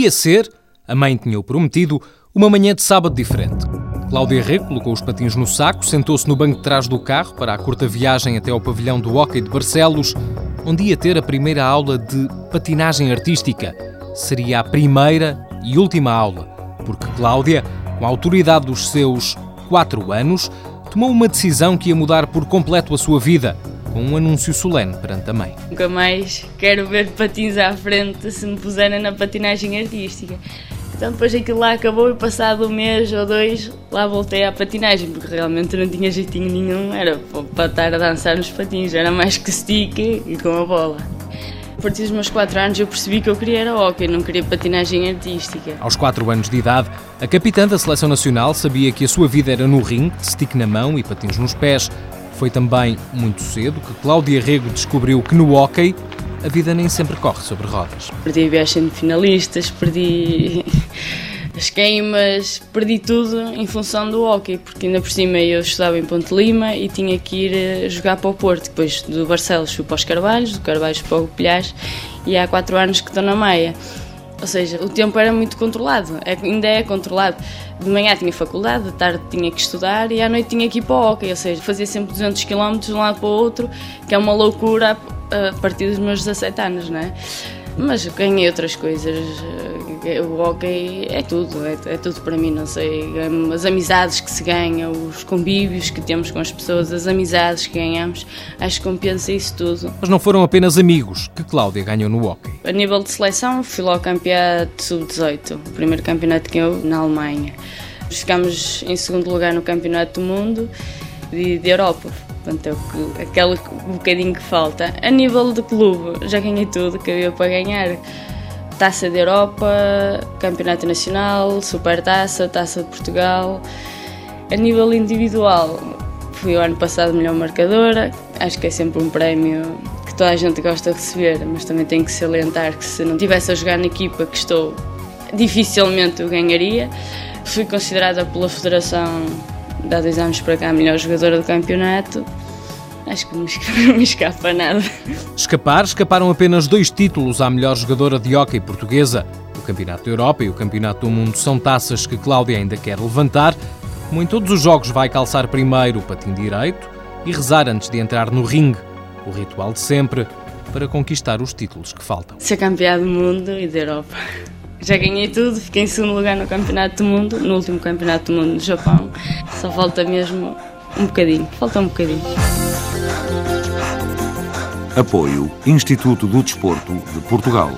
Ia ser, a mãe tinha-o prometido, uma manhã de sábado diferente. Cláudia Rego colocou os patins no saco, sentou-se no banco de trás do carro para a curta viagem até ao pavilhão do Hockey de Barcelos, onde ia ter a primeira aula de patinagem artística. Seria a primeira e última aula, porque Cláudia, com a autoridade dos seus quatro anos, tomou uma decisão que ia mudar por completo a sua vida – com um anúncio solene perante a mãe. Nunca mais quero ver patins à frente se me puserem na patinagem artística. Então depois aquilo lá acabou e passado um mês ou dois lá voltei à patinagem, porque realmente não tinha jeitinho nenhum, era para estar a dançar nos patins, era mais que stick e com a bola. A partir dos meus 4 anos eu percebi que eu queria era hockey, não queria patinagem artística. Aos 4 anos de idade, a capitã da seleção nacional sabia que a sua vida era no ringue, stick na mão e patins nos pés, foi também muito cedo que Cláudia Rego descobriu que no hockey a vida nem sempre corre sobre rodas. Perdi a viagem de finalistas, perdi as queimas, perdi tudo em função do hockey, porque ainda por cima eu estudava em Ponte Lima e tinha que ir eh, jogar para o Porto. Depois do Barcelos fui para os Carvalhos, do Carvalhos para o Pilhais e há quatro anos que estou na Meia. Ou seja, o tempo era muito controlado, é, ainda é controlado. De manhã tinha faculdade, de tarde tinha que estudar e à noite tinha que ir para o hockey, ou seja, fazia sempre 200 km de um lado para o outro, que é uma loucura a partir dos meus 17 anos, não é? Mas ganhei outras coisas. Eh, o hockey é tudo, é, é, tudo para mim, não sei. As amizades que se ganham, os convívios que temos com as pessoas, as amizades que ganhamos, acho que compensa isso tudo. Mas não foram apenas amigos que Cláudia ganhou no hockey. A nível de seleção, fui lá ao campeonato sub-18, o primeiro campeonato que eu na Alemanha. Ficámos em segundo lugar no campeonato do mundo e de Europa. Portanto, é o que, aquele bocadinho que falta. A nível de clube, já ganhei tudo que havia para ganhar. Taça da Europa, Campeonato Nacional, Super Taça, de Portugal. A nível individual, fui o ano passado melhor marcadora. Acho que é sempre um prémio que toda a gente gosta de receber, mas também tenho que salientar que se não tivesse a jogar na equipa que estou, dificilmente eu ganharia. Fui considerada pela Federação de há dois anos para cá a melhor jogadora do campeonato. Acho que não me escapa nada. Escapar, escaparam apenas dois títulos à melhor jogadora de hóquei portuguesa. O Campeonato da Europa e o Campeonato do Mundo são taças que Cláudia ainda quer levantar. Como em todos os jogos, vai calçar primeiro o patim direito e rezar antes de entrar no ringue. O ritual de sempre para conquistar os títulos que faltam. Ser campeã do mundo e da Europa. Já ganhei tudo, fiquei em segundo lugar no Campeonato do Mundo, no último Campeonato do Mundo no Japão. Só falta mesmo um bocadinho, falta um bocadinho. Apoio Instituto do Desporto de Portugal.